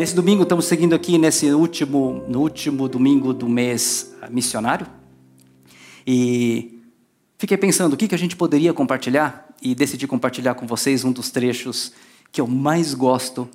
Nesse domingo estamos seguindo aqui nesse último, no último domingo do mês missionário. E fiquei pensando o que, que a gente poderia compartilhar e decidi compartilhar com vocês um dos trechos que eu mais gosto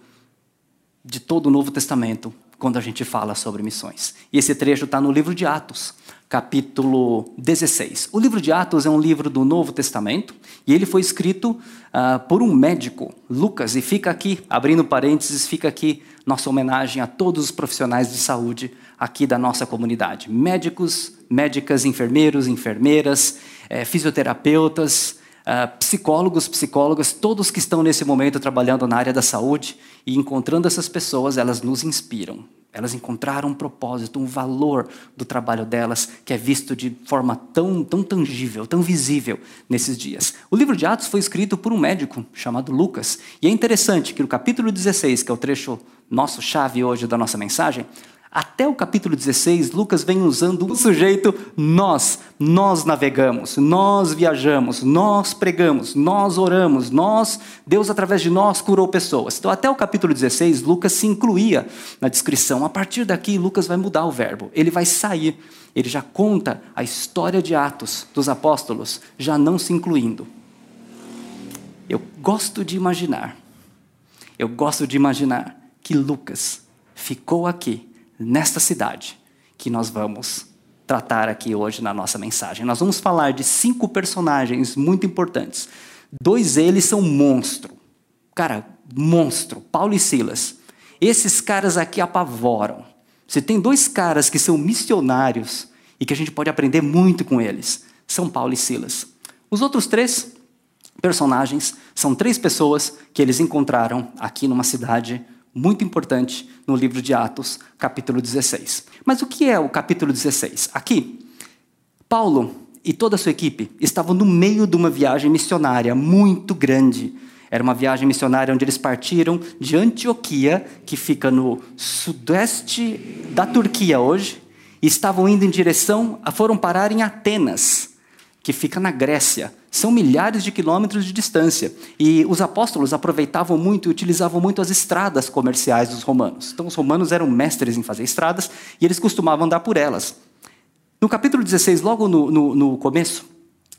de todo o Novo Testamento quando a gente fala sobre missões. E esse trecho está no livro de Atos, capítulo 16. O livro de Atos é um livro do Novo Testamento e ele foi escrito uh, por um médico, Lucas, e fica aqui, abrindo parênteses, fica aqui nossa homenagem a todos os profissionais de saúde aqui da nossa comunidade: médicos, médicas, enfermeiros, enfermeiras, é, fisioterapeutas, Uh, psicólogos, psicólogas, todos que estão nesse momento trabalhando na área da saúde e encontrando essas pessoas, elas nos inspiram. Elas encontraram um propósito, um valor do trabalho delas que é visto de forma tão, tão tangível, tão visível nesses dias. O livro de Atos foi escrito por um médico chamado Lucas. E é interessante que no capítulo 16, que é o trecho nosso chave hoje da nossa mensagem, até o capítulo 16, Lucas vem usando o sujeito nós. Nós navegamos, nós viajamos, nós pregamos, nós oramos, nós, Deus através de nós curou pessoas. Então, até o capítulo 16, Lucas se incluía na descrição. A partir daqui, Lucas vai mudar o verbo. Ele vai sair. Ele já conta a história de Atos dos apóstolos, já não se incluindo. Eu gosto de imaginar, eu gosto de imaginar que Lucas ficou aqui, nesta cidade, que nós vamos tratar aqui hoje na nossa mensagem. Nós vamos falar de cinco personagens muito importantes. Dois deles são monstro. Cara, monstro. Paulo e Silas. Esses caras aqui apavoram. Se tem dois caras que são missionários e que a gente pode aprender muito com eles, são Paulo e Silas. Os outros três personagens são três pessoas que eles encontraram aqui numa cidade muito importante no livro de Atos, capítulo 16. Mas o que é o capítulo 16? Aqui, Paulo e toda a sua equipe estavam no meio de uma viagem missionária muito grande. Era uma viagem missionária onde eles partiram de Antioquia, que fica no sudeste da Turquia hoje, e estavam indo em direção, foram parar em Atenas, que fica na Grécia. São milhares de quilômetros de distância. E os apóstolos aproveitavam muito e utilizavam muito as estradas comerciais dos romanos. Então, os romanos eram mestres em fazer estradas e eles costumavam andar por elas. No capítulo 16, logo no, no, no começo,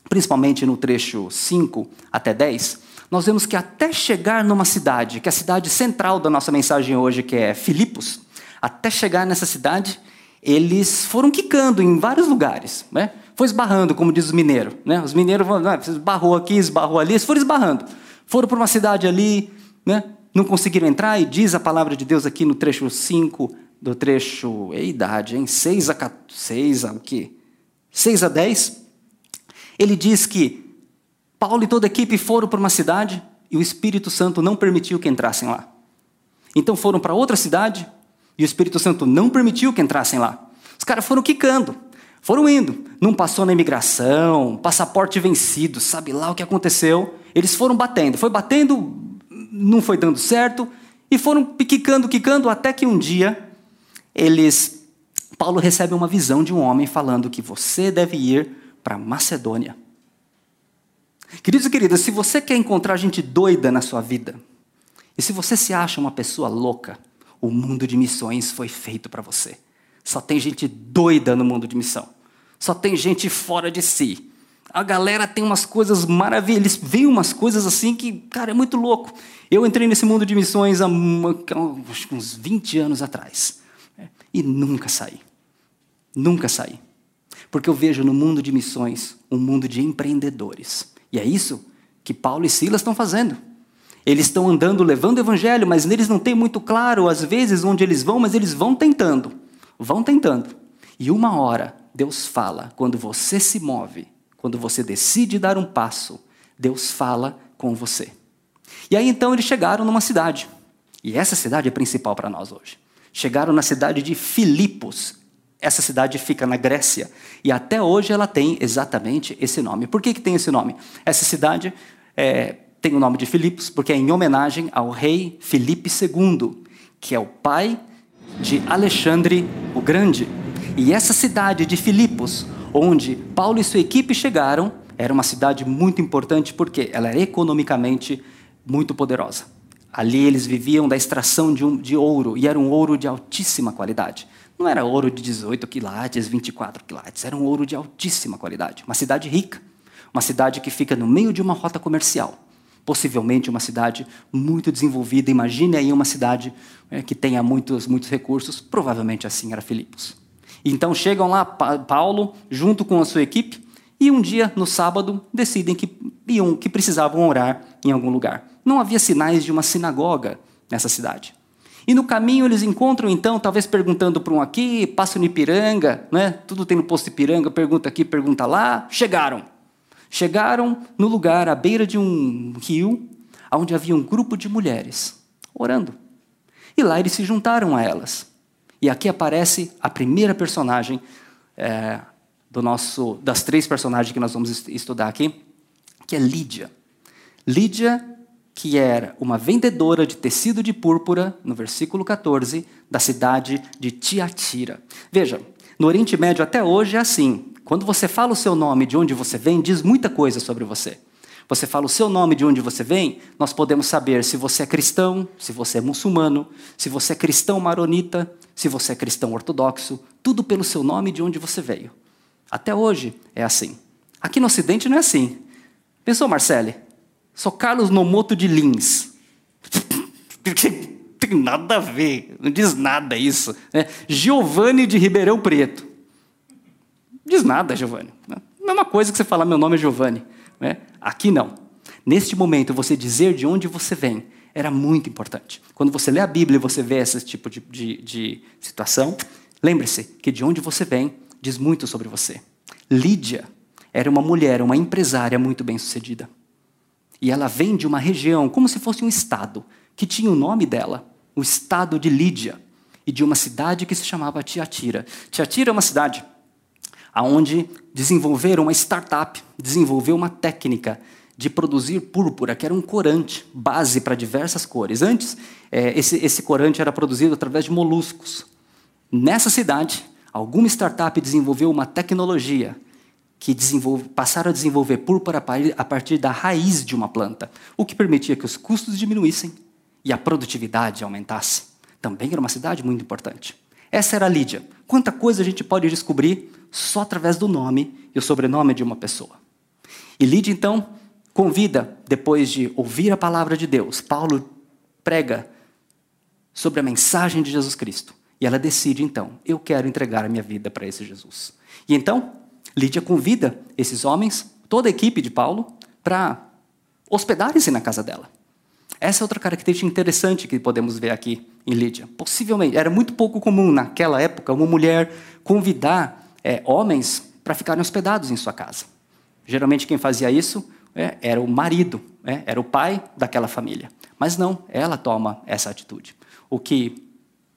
principalmente no trecho 5 até 10, nós vemos que até chegar numa cidade, que é a cidade central da nossa mensagem hoje, que é Filipos, até chegar nessa cidade, eles foram quicando em vários lugares. Né? Foi esbarrando, como diz os mineiros. Né? Os mineiros vão, ah, esbarrou aqui, esbarrou ali, eles foram esbarrando. Foram para uma cidade ali, né? não conseguiram entrar, e diz a palavra de Deus aqui no trecho 5, do trecho, é idade, hein? 6 a, 6 a o quê? 6 a 10. Ele diz que Paulo e toda a equipe foram para uma cidade e o Espírito Santo não permitiu que entrassem lá. Então foram para outra cidade e o Espírito Santo não permitiu que entrassem lá. Os caras foram quicando, foram indo. Não passou na imigração, passaporte vencido, sabe lá o que aconteceu. Eles foram batendo, foi batendo, não foi dando certo, e foram quicando, quicando, até que um dia eles. Paulo recebe uma visão de um homem falando que você deve ir para Macedônia. Queridos e queridas, se você quer encontrar gente doida na sua vida, e se você se acha uma pessoa louca, o mundo de missões foi feito para você. Só tem gente doida no mundo de missão. Só tem gente fora de si. A galera tem umas coisas maravilhosas, eles veem umas coisas assim que, cara, é muito louco. Eu entrei nesse mundo de missões há uns 20 anos atrás né, e nunca saí. Nunca saí. Porque eu vejo no mundo de missões um mundo de empreendedores. E é isso que Paulo e Silas estão fazendo. Eles estão andando levando o evangelho, mas neles não tem muito claro, às vezes, onde eles vão, mas eles vão tentando. Vão tentando. E uma hora, Deus fala, quando você se move, quando você decide dar um passo, Deus fala com você. E aí então eles chegaram numa cidade. E essa cidade é principal para nós hoje. Chegaram na cidade de Filipos. Essa cidade fica na Grécia. E até hoje ela tem exatamente esse nome. Por que, que tem esse nome? Essa cidade é, tem o nome de Filipos porque é em homenagem ao rei Filipe II, que é o pai de Alexandre o Grande. E essa cidade de Filipos, onde Paulo e sua equipe chegaram, era uma cidade muito importante porque ela era economicamente muito poderosa. Ali eles viviam da extração de, um, de ouro, e era um ouro de altíssima qualidade. Não era ouro de 18 quilates, 24 quilates, era um ouro de altíssima qualidade. Uma cidade rica, uma cidade que fica no meio de uma rota comercial. Possivelmente uma cidade muito desenvolvida. Imagine aí uma cidade é, que tenha muitos, muitos recursos. Provavelmente assim era Filipos. Então chegam lá Paulo junto com a sua equipe e um dia no sábado decidem que iam, que precisavam orar em algum lugar. Não havia sinais de uma sinagoga nessa cidade. E no caminho eles encontram, então, talvez perguntando para um aqui, passa no Ipiranga, né? tudo tem no posto Ipiranga, pergunta aqui, pergunta lá. Chegaram. Chegaram no lugar, à beira de um rio, onde havia um grupo de mulheres orando. E lá eles se juntaram a elas. E aqui aparece a primeira personagem é, do nosso, das três personagens que nós vamos estudar aqui, que é Lídia. Lídia que era uma vendedora de tecido de púrpura, no versículo 14, da cidade de Tiatira. Veja, no Oriente Médio até hoje é assim. Quando você fala o seu nome, de onde você vem, diz muita coisa sobre você. Você fala o seu nome, de onde você vem, nós podemos saber se você é cristão, se você é muçulmano, se você é cristão maronita, se você é cristão ortodoxo, tudo pelo seu nome, de onde você veio. Até hoje é assim. Aqui no Ocidente não é assim. Pensou, Marcele? Sou Carlos Nomoto de Lins. Tem nada a ver, não diz nada isso. É, Giovanni de Ribeirão Preto. Diz nada, Giovanni. Mesma coisa que você falar meu nome é Giovanni. Né? Aqui não. Neste momento, você dizer de onde você vem era muito importante. Quando você lê a Bíblia e você vê esse tipo de, de, de situação, lembre-se que de onde você vem diz muito sobre você. Lídia era uma mulher, uma empresária muito bem sucedida. E ela vem de uma região, como se fosse um estado, que tinha o nome dela, o estado de Lídia, e de uma cidade que se chamava Tiatira. Tiatira é uma cidade onde desenvolveram uma startup, desenvolveu uma técnica de produzir púrpura, que era um corante, base para diversas cores. Antes, é, esse, esse corante era produzido através de moluscos. Nessa cidade, alguma startup desenvolveu uma tecnologia que passaram a desenvolver púrpura a partir da raiz de uma planta, o que permitia que os custos diminuíssem e a produtividade aumentasse. Também era uma cidade muito importante. Essa era Lídia. Quanta coisa a gente pode descobrir só através do nome e o sobrenome de uma pessoa. E Lídia, então, convida, depois de ouvir a palavra de Deus, Paulo prega sobre a mensagem de Jesus Cristo. E ela decide, então, eu quero entregar a minha vida para esse Jesus. E então, Lídia convida esses homens, toda a equipe de Paulo, para hospedarem-se na casa dela. Essa é outra característica interessante que podemos ver aqui em Lídia. Possivelmente, era muito pouco comum naquela época uma mulher convidar é, homens para ficarem hospedados em sua casa. Geralmente quem fazia isso é, era o marido, é, era o pai daquela família. Mas não, ela toma essa atitude. O que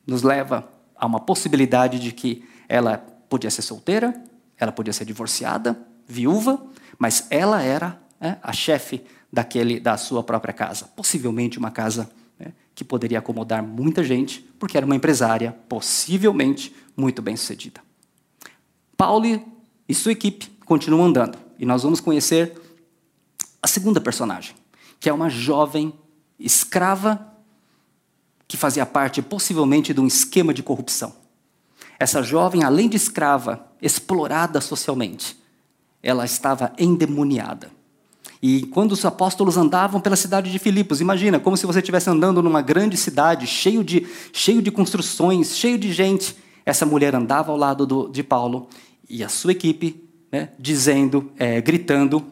nos leva a uma possibilidade de que ela podia ser solteira, ela podia ser divorciada, viúva, mas ela era é, a chefe daquele da sua própria casa. Possivelmente uma casa é, que poderia acomodar muita gente, porque era uma empresária, possivelmente muito bem sucedida. Paulo e sua equipe continuam andando, e nós vamos conhecer a segunda personagem, que é uma jovem escrava que fazia parte possivelmente de um esquema de corrupção. Essa jovem, além de escrava, explorada socialmente, ela estava endemoniada. E quando os apóstolos andavam pela cidade de Filipos, imagina, como se você estivesse andando numa grande cidade, cheio de, cheio de construções, cheio de gente. Essa mulher andava ao lado do, de Paulo e a sua equipe, né, dizendo, é, gritando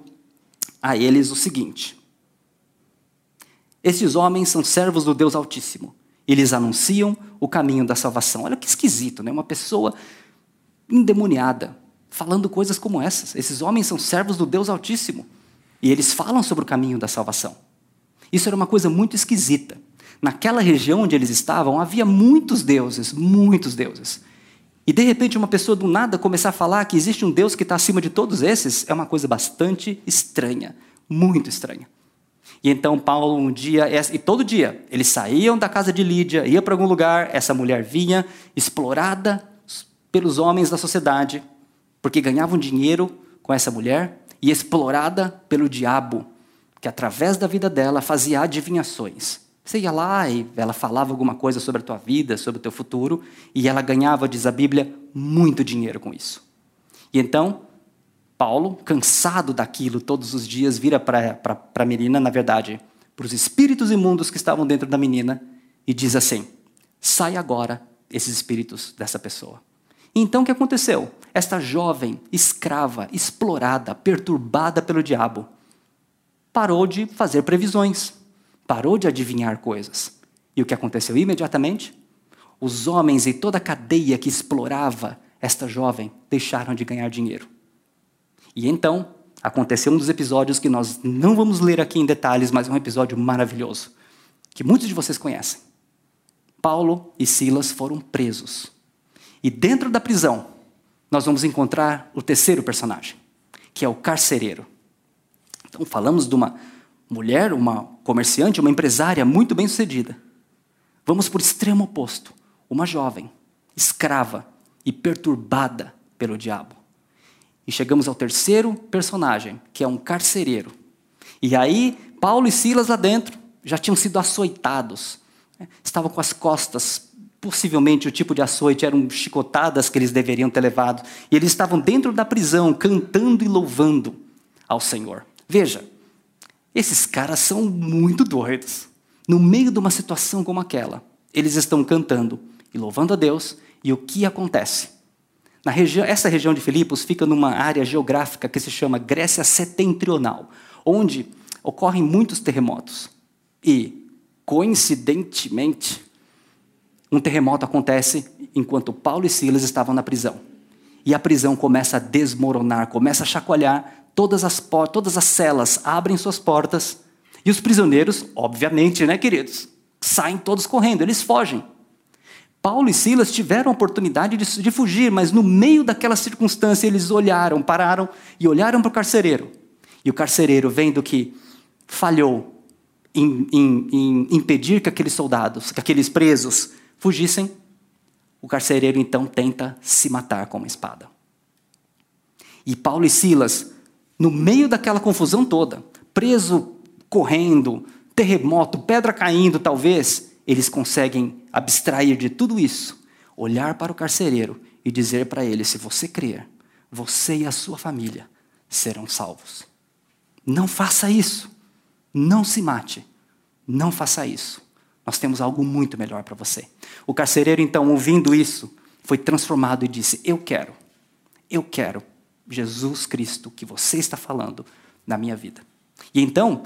a eles o seguinte: Estes homens são servos do Deus Altíssimo. Eles anunciam o caminho da salvação. Olha que esquisito, né? Uma pessoa endemoniada falando coisas como essas. Esses homens são servos do Deus Altíssimo e eles falam sobre o caminho da salvação. Isso era uma coisa muito esquisita. Naquela região onde eles estavam, havia muitos deuses, muitos deuses. E de repente uma pessoa do nada começar a falar que existe um Deus que está acima de todos esses é uma coisa bastante estranha, muito estranha. E então Paulo um dia, e todo dia, eles saíam da casa de Lídia, ia para algum lugar, essa mulher vinha, explorada pelos homens da sociedade, porque ganhavam dinheiro com essa mulher, e explorada pelo diabo, que através da vida dela fazia adivinhações. Você ia lá e ela falava alguma coisa sobre a tua vida, sobre o teu futuro, e ela ganhava, diz a Bíblia, muito dinheiro com isso. E então, Paulo, cansado daquilo todos os dias, vira para a menina, na verdade, para os espíritos imundos que estavam dentro da menina, e diz assim: sai agora esses espíritos dessa pessoa. Então o que aconteceu? Esta jovem, escrava, explorada, perturbada pelo diabo, parou de fazer previsões, parou de adivinhar coisas. E o que aconteceu imediatamente? Os homens e toda a cadeia que explorava esta jovem deixaram de ganhar dinheiro. E então aconteceu um dos episódios que nós não vamos ler aqui em detalhes, mas é um episódio maravilhoso, que muitos de vocês conhecem. Paulo e Silas foram presos. E dentro da prisão, nós vamos encontrar o terceiro personagem, que é o carcereiro. Então, falamos de uma mulher, uma comerciante, uma empresária muito bem sucedida. Vamos por extremo oposto, uma jovem, escrava e perturbada pelo diabo. E chegamos ao terceiro personagem, que é um carcereiro. E aí, Paulo e Silas lá dentro já tinham sido açoitados, né? estavam com as costas, possivelmente o tipo de açoite eram chicotadas que eles deveriam ter levado, e eles estavam dentro da prisão, cantando e louvando ao Senhor. Veja, esses caras são muito doidos. No meio de uma situação como aquela, eles estão cantando e louvando a Deus, e o que acontece? Na região, essa região de Filipos fica numa área geográfica que se chama Grécia Setentrional, onde ocorrem muitos terremotos. E, coincidentemente, um terremoto acontece enquanto Paulo e Silas estavam na prisão. E a prisão começa a desmoronar, começa a chacoalhar, todas as, todas as celas abrem suas portas e os prisioneiros, obviamente, né, queridos, saem todos correndo, eles fogem. Paulo e Silas tiveram a oportunidade de, de fugir, mas no meio daquela circunstância eles olharam, pararam e olharam para o carcereiro. E o carcereiro, vendo que falhou em, em, em impedir que aqueles soldados, que aqueles presos fugissem, o carcereiro então tenta se matar com uma espada. E Paulo e Silas no meio daquela confusão toda, preso, correndo, terremoto, pedra caindo, talvez, eles conseguem abstrair de tudo isso, olhar para o carcereiro e dizer para ele: se você crer, você e a sua família serão salvos. Não faça isso. Não se mate. Não faça isso. Nós temos algo muito melhor para você. O carcereiro, então, ouvindo isso, foi transformado e disse: Eu quero, eu quero Jesus Cristo que você está falando na minha vida. E então,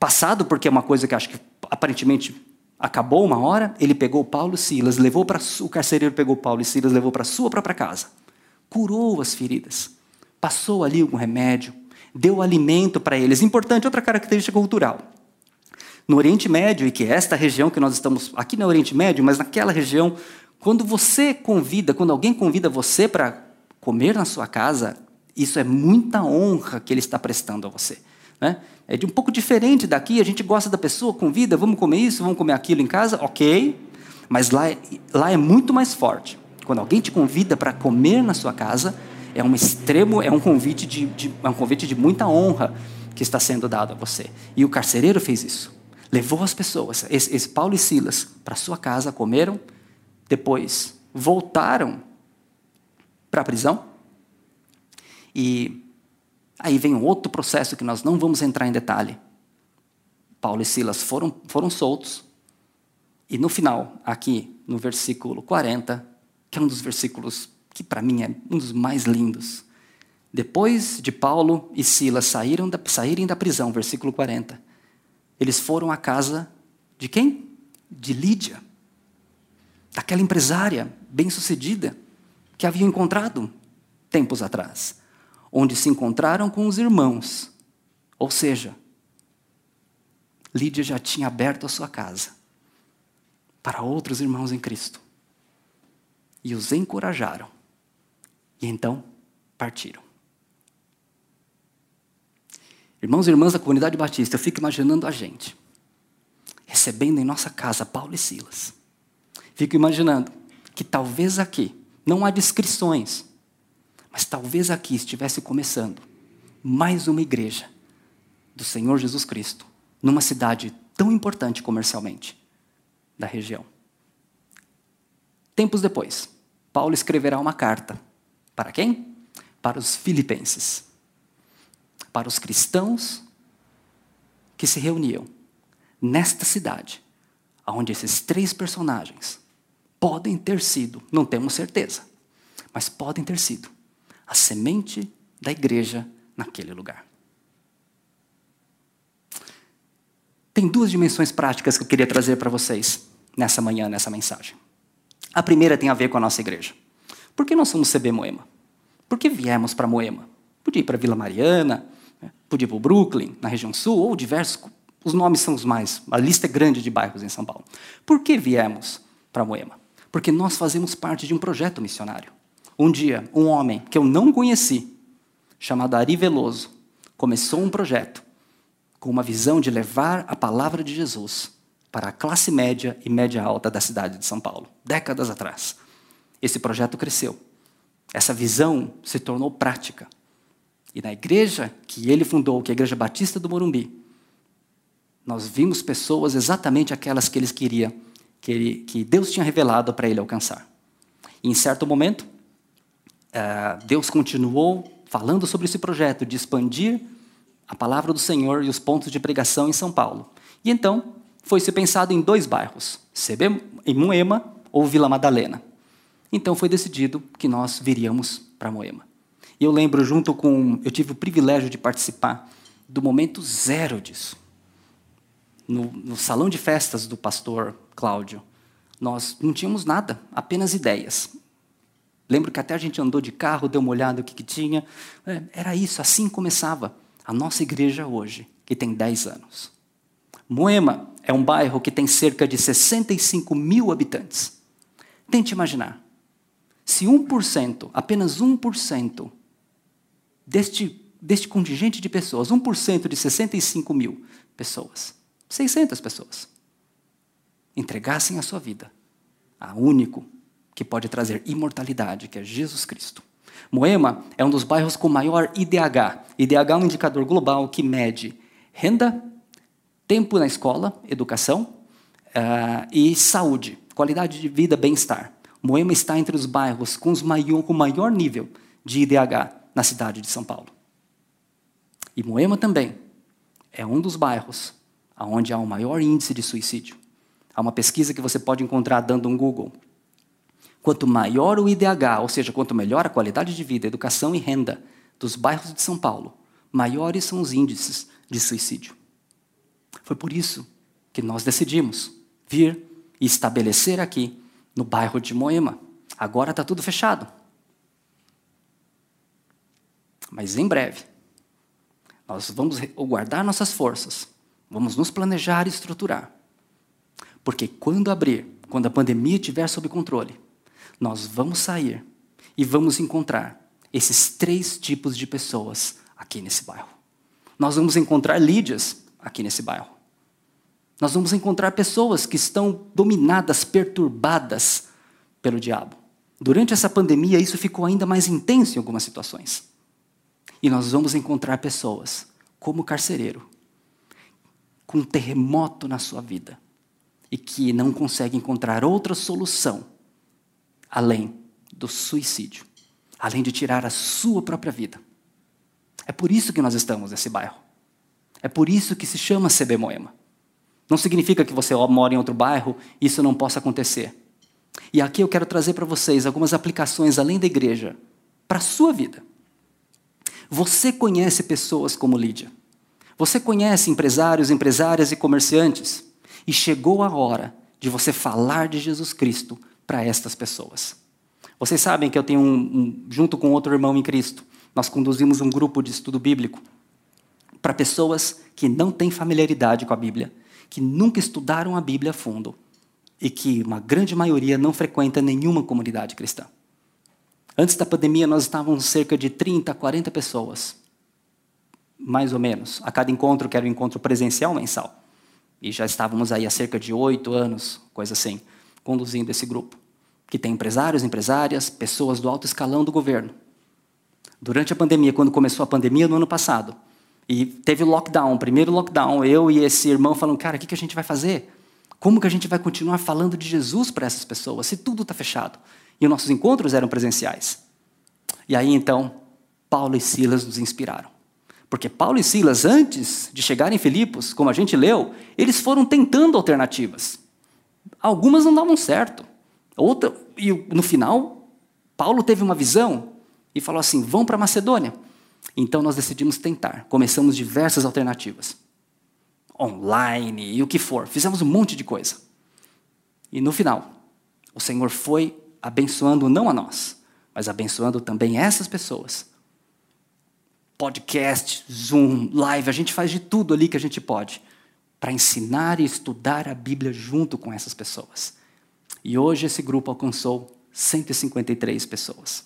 passado, porque é uma coisa que acho que aparentemente acabou uma hora, ele pegou Paulo e Silas, levou para o carcereiro pegou Paulo e Silas, levou para sua própria casa, curou as feridas, passou ali algum remédio, deu alimento para eles. Importante, outra característica cultural. No Oriente Médio, e que é esta região que nós estamos aqui no Oriente Médio, mas naquela região, quando você convida, quando alguém convida você para comer na sua casa, isso é muita honra que ele está prestando a você. Né? É de um pouco diferente daqui, a gente gosta da pessoa, convida, vamos comer isso, vamos comer aquilo em casa, ok, mas lá, lá é muito mais forte. Quando alguém te convida para comer na sua casa, é um extremo, é um convite de, de, é um convite de muita honra que está sendo dado a você. E o carcereiro fez isso. Levou as pessoas, esse, esse Paulo e Silas, para sua casa, comeram, depois voltaram para a prisão. E aí vem um outro processo que nós não vamos entrar em detalhe. Paulo e Silas foram, foram soltos. E no final, aqui no versículo 40, que é um dos versículos que para mim é um dos mais lindos. Depois de Paulo e Silas saíram da, saírem da prisão, versículo 40, eles foram à casa de quem? De Lídia, daquela empresária bem-sucedida que haviam encontrado tempos atrás, onde se encontraram com os irmãos. Ou seja, Lídia já tinha aberto a sua casa para outros irmãos em Cristo. E os encorajaram. E então partiram. Irmãos e irmãs da comunidade batista, eu fico imaginando a gente recebendo em nossa casa Paulo e Silas. Fico imaginando que talvez aqui não há descrições. Mas talvez aqui estivesse começando mais uma igreja do Senhor Jesus Cristo, numa cidade tão importante comercialmente da região. Tempos depois, Paulo escreverá uma carta. Para quem? Para os filipenses. Para os cristãos que se reuniam nesta cidade, onde esses três personagens podem ter sido, não temos certeza, mas podem ter sido a semente da igreja naquele lugar. Tem duas dimensões práticas que eu queria trazer para vocês nessa manhã, nessa mensagem. A primeira tem a ver com a nossa igreja. Por que nós somos CB Moema? Por que viemos para Moema? Podia ir para Vila Mariana? Podia ir para o Brooklyn, na região sul, ou diversos. Os nomes são os mais. A lista é grande de bairros em São Paulo. Por que viemos para Moema? Porque nós fazemos parte de um projeto missionário. Um dia, um homem que eu não conheci, chamado Ari Veloso, começou um projeto com uma visão de levar a palavra de Jesus para a classe média e média alta da cidade de São Paulo, décadas atrás. Esse projeto cresceu. Essa visão se tornou prática. E na igreja que ele fundou, que é a Igreja Batista do Morumbi, nós vimos pessoas exatamente aquelas que eles queriam, que, ele, que Deus tinha revelado para ele alcançar. E em certo momento, uh, Deus continuou falando sobre esse projeto de expandir a palavra do Senhor e os pontos de pregação em São Paulo. E então foi se pensado em dois bairros, em Moema ou Vila Madalena. Então foi decidido que nós viríamos para Moema. E eu lembro junto com, eu tive o privilégio de participar do momento zero disso. No, no salão de festas do pastor Cláudio, nós não tínhamos nada, apenas ideias. Lembro que até a gente andou de carro, deu uma olhada o que, que tinha. É, era isso, assim começava a nossa igreja hoje, que tem 10 anos. Moema é um bairro que tem cerca de 65 mil habitantes. Tente imaginar. Se 1%, apenas 1% deste, deste contingente de pessoas, 1% de 65 mil pessoas, 600 pessoas, entregassem a sua vida a único que pode trazer imortalidade, que é Jesus Cristo. Moema é um dos bairros com maior IDH. IDH é um indicador global que mede renda, tempo na escola, educação uh, e saúde, qualidade de vida, bem-estar. Moema está entre os bairros com, os maior, com maior nível de IDH na cidade de São Paulo. E Moema também é um dos bairros onde há o maior índice de suicídio. Há uma pesquisa que você pode encontrar dando um Google. Quanto maior o IDH, ou seja, quanto melhor a qualidade de vida, educação e renda dos bairros de São Paulo, maiores são os índices de suicídio. Foi por isso que nós decidimos vir e estabelecer aqui no bairro de Moema. Agora está tudo fechado. Mas em breve, nós vamos guardar nossas forças, vamos nos planejar e estruturar. Porque quando abrir, quando a pandemia estiver sob controle, nós vamos sair e vamos encontrar esses três tipos de pessoas aqui nesse bairro. Nós vamos encontrar Lídias aqui nesse bairro. Nós vamos encontrar pessoas que estão dominadas, perturbadas pelo diabo. Durante essa pandemia, isso ficou ainda mais intenso em algumas situações. E nós vamos encontrar pessoas como carcereiro, com um terremoto na sua vida, e que não consegue encontrar outra solução além do suicídio, além de tirar a sua própria vida. É por isso que nós estamos nesse bairro. É por isso que se chama CB Moema. Não significa que você mora em outro bairro e isso não possa acontecer. E aqui eu quero trazer para vocês algumas aplicações além da igreja para a sua vida. Você conhece pessoas como Lídia. Você conhece empresários, empresárias e comerciantes. E chegou a hora de você falar de Jesus Cristo para estas pessoas. Vocês sabem que eu tenho um, um, junto com outro irmão em Cristo, nós conduzimos um grupo de estudo bíblico para pessoas que não têm familiaridade com a Bíblia, que nunca estudaram a Bíblia a fundo e que uma grande maioria não frequenta nenhuma comunidade cristã. Antes da pandemia, nós estávamos cerca de 30, 40 pessoas, mais ou menos, a cada encontro, que era um encontro presencial mensal. E já estávamos aí há cerca de oito anos, coisa assim conduzindo esse grupo, que tem empresários, empresárias, pessoas do alto escalão do governo. Durante a pandemia, quando começou a pandemia no ano passado, E teve lockdown, primeiro lockdown, eu e esse irmão falando, cara, o que, que a gente vai fazer? Como que a gente vai continuar falando de Jesus para essas pessoas se tudo está fechado? E os nossos encontros eram presenciais. E aí então, Paulo e Silas nos inspiraram. Porque Paulo e Silas, antes de chegar em Filipos, como a gente leu, eles foram tentando alternativas. Algumas não davam certo. Outra, e no final, Paulo teve uma visão e falou assim: vão para Macedônia. Então nós decidimos tentar. Começamos diversas alternativas. Online e o que for. Fizemos um monte de coisa. E no final, o Senhor foi abençoando não a nós, mas abençoando também essas pessoas. Podcast, Zoom, live, a gente faz de tudo ali que a gente pode para ensinar e estudar a Bíblia junto com essas pessoas. E hoje esse grupo alcançou 153 pessoas.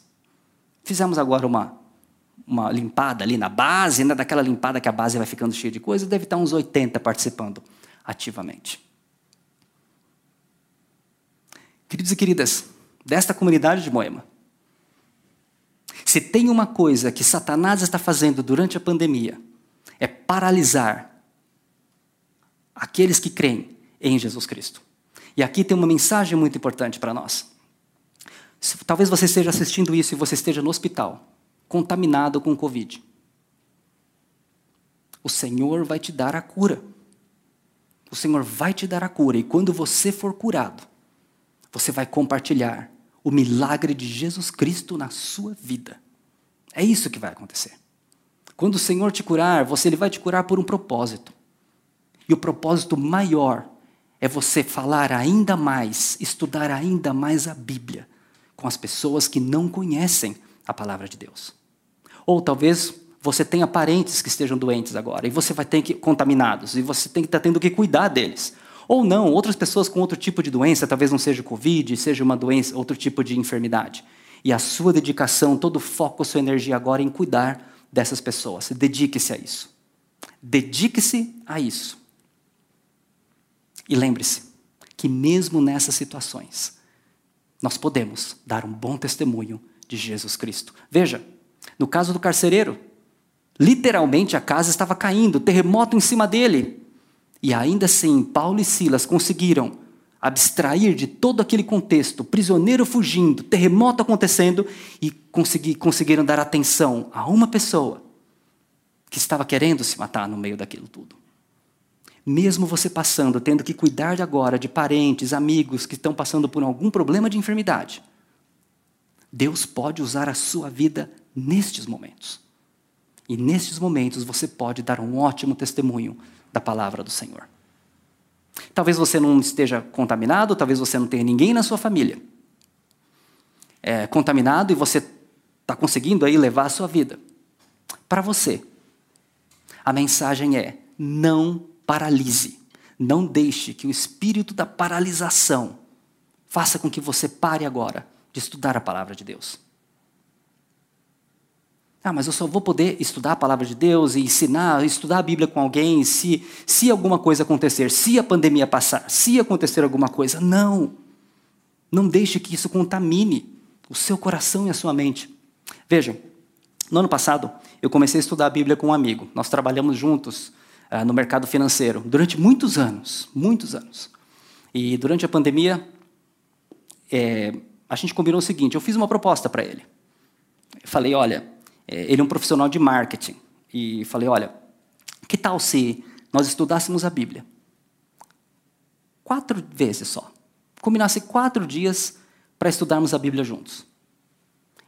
Fizemos agora uma, uma limpada ali na base, né, daquela limpada que a base vai ficando cheia de coisa, deve estar uns 80 participando ativamente. Queridos e queridas, desta comunidade de Moema, se tem uma coisa que Satanás está fazendo durante a pandemia, é paralisar aqueles que creem em Jesus Cristo. E aqui tem uma mensagem muito importante para nós. Talvez você esteja assistindo isso e você esteja no hospital, contaminado com Covid. O Senhor vai te dar a cura. O Senhor vai te dar a cura. E quando você for curado, você vai compartilhar o milagre de Jesus Cristo na sua vida. É isso que vai acontecer. Quando o Senhor te curar, você ele vai te curar por um propósito. E o propósito maior é você falar ainda mais, estudar ainda mais a Bíblia com as pessoas que não conhecem a palavra de Deus. Ou talvez você tenha parentes que estejam doentes agora e você vai ter que contaminados e você tem que estar tá tendo que cuidar deles. Ou não, outras pessoas com outro tipo de doença, talvez não seja Covid, seja uma doença, outro tipo de enfermidade. E a sua dedicação, todo o foco, sua energia agora é em cuidar dessas pessoas. Dedique-se a isso. Dedique-se a isso. E lembre-se que mesmo nessas situações, nós podemos dar um bom testemunho de Jesus Cristo. Veja, no caso do carcereiro, literalmente a casa estava caindo, terremoto em cima dele. E ainda assim, Paulo e Silas conseguiram abstrair de todo aquele contexto, prisioneiro fugindo, terremoto acontecendo, e conseguir, conseguiram dar atenção a uma pessoa que estava querendo se matar no meio daquilo tudo. Mesmo você passando, tendo que cuidar de agora de parentes, amigos que estão passando por algum problema de enfermidade, Deus pode usar a sua vida nestes momentos. E nestes momentos você pode dar um ótimo testemunho da palavra do Senhor. Talvez você não esteja contaminado, talvez você não tenha ninguém na sua família é, contaminado e você está conseguindo aí levar a sua vida. Para você, a mensagem é: não paralise. Não deixe que o espírito da paralisação faça com que você pare agora de estudar a palavra de Deus. Ah, mas eu só vou poder estudar a palavra de Deus e ensinar, estudar a Bíblia com alguém se, se alguma coisa acontecer, se a pandemia passar, se acontecer alguma coisa. Não. Não deixe que isso contamine o seu coração e a sua mente. Vejam, no ano passado, eu comecei a estudar a Bíblia com um amigo. Nós trabalhamos juntos uh, no mercado financeiro durante muitos anos, muitos anos. E durante a pandemia, é, a gente combinou o seguinte: eu fiz uma proposta para ele. Eu falei, olha, ele é um profissional de marketing e falei, olha, que tal se nós estudássemos a Bíblia quatro vezes só, combinasse quatro dias para estudarmos a Bíblia juntos.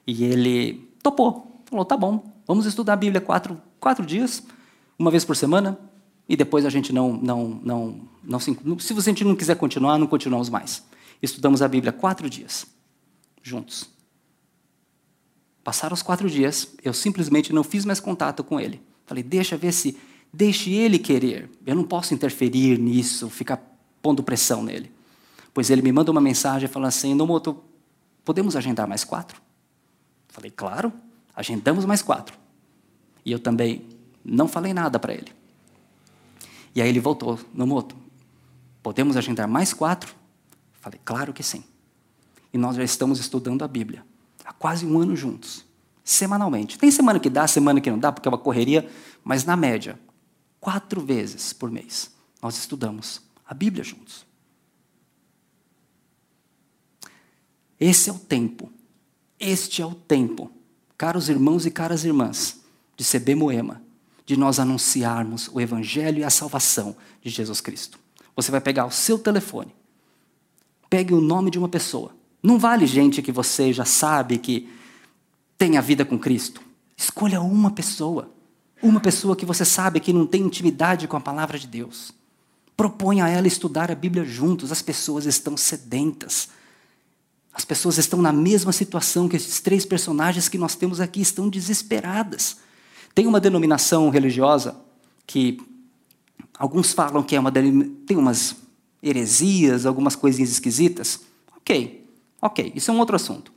E ele topou, falou, tá bom, vamos estudar a Bíblia quatro, quatro dias, uma vez por semana, e depois a gente não, não, não, não se, se gente não quiser continuar, não continuamos mais. Estudamos a Bíblia quatro dias, juntos. Passaram os quatro dias, eu simplesmente não fiz mais contato com ele. Falei, deixa ver se, deixe ele querer. Eu não posso interferir nisso, ficar pondo pressão nele. Pois ele me manda uma mensagem falando assim, Nomoto, podemos agendar mais quatro? Falei, claro, agendamos mais quatro. E eu também não falei nada para ele. E aí ele voltou, Nomoto, podemos agendar mais quatro? Falei, claro que sim. E nós já estamos estudando a Bíblia há quase um ano juntos, semanalmente. Tem semana que dá, semana que não dá, porque é uma correria, mas na média, quatro vezes por mês, nós estudamos a Bíblia juntos. Esse é o tempo, este é o tempo, caros irmãos e caras irmãs, de CB Moema, de nós anunciarmos o Evangelho e a salvação de Jesus Cristo. Você vai pegar o seu telefone, pegue o nome de uma pessoa. Não vale gente que você já sabe que tem a vida com Cristo. Escolha uma pessoa. Uma pessoa que você sabe que não tem intimidade com a palavra de Deus. Proponha a ela estudar a Bíblia juntos. As pessoas estão sedentas. As pessoas estão na mesma situação que esses três personagens que nós temos aqui, estão desesperadas. Tem uma denominação religiosa que alguns falam que é uma tem umas heresias, algumas coisinhas esquisitas. Ok, ok, isso é um outro assunto.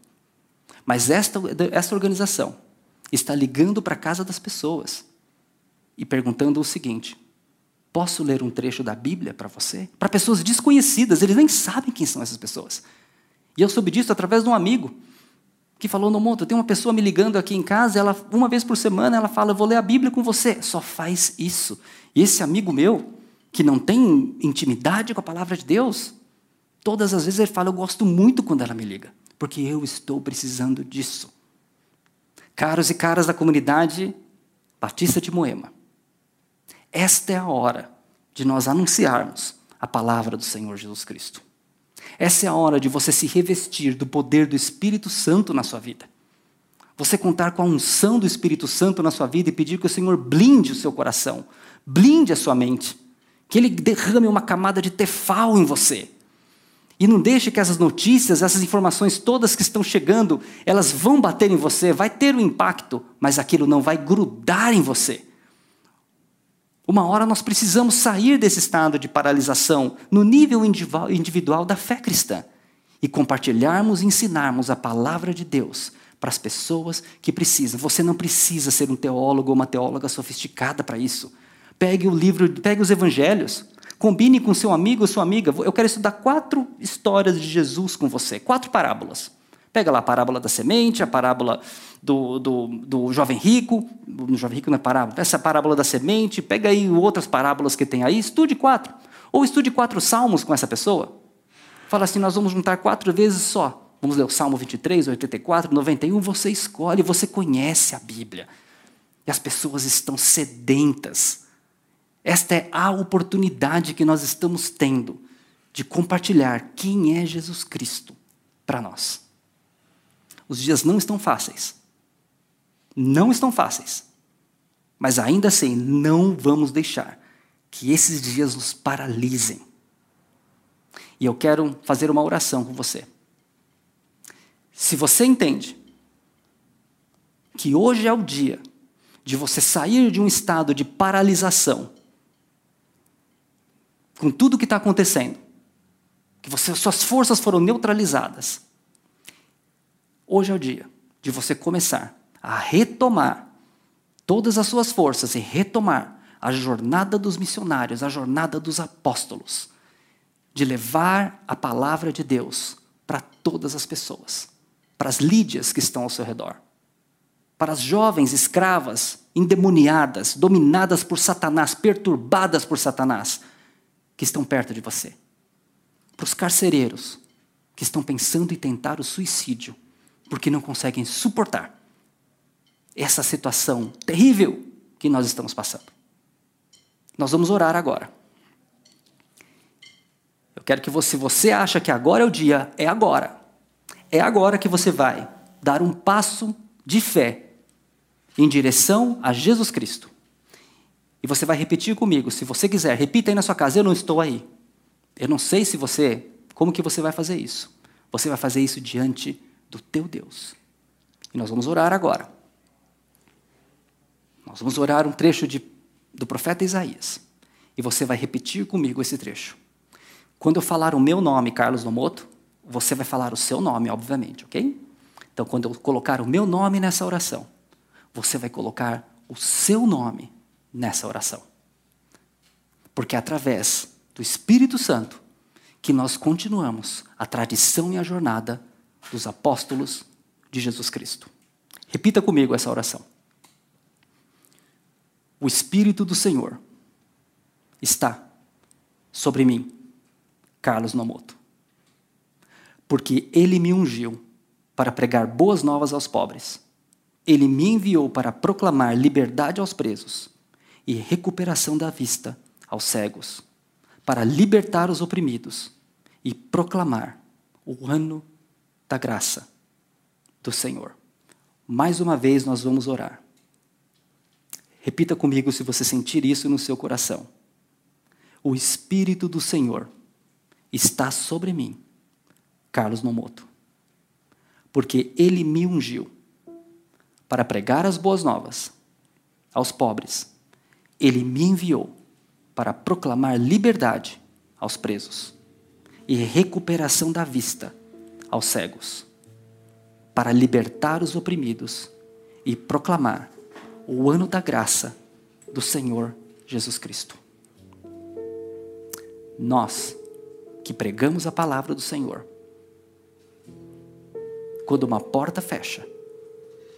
Mas esta, esta organização está ligando para a casa das pessoas e perguntando o seguinte: posso ler um trecho da Bíblia para você? Para pessoas desconhecidas, eles nem sabem quem são essas pessoas. E eu soube disso através de um amigo que falou no monte, tem uma pessoa me ligando aqui em casa, ela uma vez por semana ela fala, eu vou ler a Bíblia com você. Só faz isso. E esse amigo meu, que não tem intimidade com a palavra de Deus, todas as vezes ele fala, eu gosto muito quando ela me liga, porque eu estou precisando disso. Caros e caras da comunidade Batista de Moema, esta é a hora de nós anunciarmos a palavra do Senhor Jesus Cristo. Essa é a hora de você se revestir do poder do Espírito Santo na sua vida. Você contar com a unção do Espírito Santo na sua vida e pedir que o Senhor blinde o seu coração, blinde a sua mente, que Ele derrame uma camada de tefal em você. E não deixe que essas notícias, essas informações todas que estão chegando, elas vão bater em você, vai ter um impacto, mas aquilo não vai grudar em você. Uma hora nós precisamos sair desse estado de paralisação no nível individual da fé cristã e compartilharmos e ensinarmos a palavra de Deus para as pessoas que precisam. Você não precisa ser um teólogo ou uma teóloga sofisticada para isso. Pegue o livro, pegue os evangelhos, combine com seu amigo ou sua amiga. Eu quero estudar quatro histórias de Jesus com você, quatro parábolas. Pega lá a parábola da semente, a parábola do, do, do jovem rico, o jovem rico não é parábola, essa parábola da semente, pega aí outras parábolas que tem aí, estude quatro. Ou estude quatro salmos com essa pessoa. Fala assim, nós vamos juntar quatro vezes só. Vamos ler o Salmo 23, 84, 91, você escolhe, você conhece a Bíblia. E as pessoas estão sedentas. Esta é a oportunidade que nós estamos tendo de compartilhar quem é Jesus Cristo para nós. Os dias não estão fáceis. Não estão fáceis. Mas ainda assim, não vamos deixar que esses dias nos paralisem. E eu quero fazer uma oração com você. Se você entende que hoje é o dia de você sair de um estado de paralisação, com tudo que está acontecendo, que você, suas forças foram neutralizadas, Hoje é o dia de você começar a retomar todas as suas forças e retomar a jornada dos missionários, a jornada dos apóstolos, de levar a palavra de Deus para todas as pessoas, para as lídias que estão ao seu redor, para as jovens escravas, endemoniadas, dominadas por Satanás, perturbadas por Satanás, que estão perto de você, para os carcereiros que estão pensando em tentar o suicídio, porque não conseguem suportar essa situação terrível que nós estamos passando. Nós vamos orar agora. Eu quero que você, se você acha que agora é o dia, é agora. É agora que você vai dar um passo de fé em direção a Jesus Cristo. E você vai repetir comigo, se você quiser, repita aí na sua casa, eu não estou aí. Eu não sei se você, como que você vai fazer isso? Você vai fazer isso diante do teu Deus. E nós vamos orar agora. Nós vamos orar um trecho de, do profeta Isaías. E você vai repetir comigo esse trecho. Quando eu falar o meu nome, Carlos Nomoto, você vai falar o seu nome, obviamente, ok? Então, quando eu colocar o meu nome nessa oração, você vai colocar o seu nome nessa oração. Porque é através do Espírito Santo que nós continuamos a tradição e a jornada dos apóstolos de Jesus Cristo. Repita comigo essa oração. O Espírito do Senhor está sobre mim, Carlos Nomoto, porque ele me ungiu para pregar boas novas aos pobres. Ele me enviou para proclamar liberdade aos presos e recuperação da vista aos cegos, para libertar os oprimidos e proclamar o ano da graça do Senhor. Mais uma vez nós vamos orar. Repita comigo se você sentir isso no seu coração. O Espírito do Senhor está sobre mim, Carlos Nomoto, porque ele me ungiu para pregar as boas novas aos pobres. Ele me enviou para proclamar liberdade aos presos e recuperação da vista aos cegos, para libertar os oprimidos e proclamar o ano da graça do Senhor Jesus Cristo. Nós que pregamos a palavra do Senhor, quando uma porta fecha,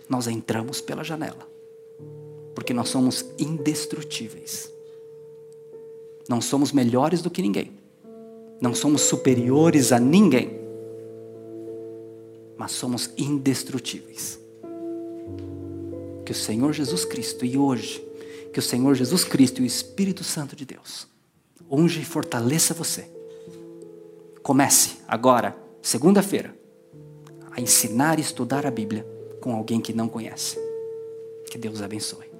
nós entramos pela janela, porque nós somos indestrutíveis. Não somos melhores do que ninguém. Não somos superiores a ninguém. Mas somos indestrutíveis. Que o Senhor Jesus Cristo, e hoje, que o Senhor Jesus Cristo e o Espírito Santo de Deus unja e fortaleça você. Comece agora, segunda-feira, a ensinar e estudar a Bíblia com alguém que não conhece. Que Deus abençoe.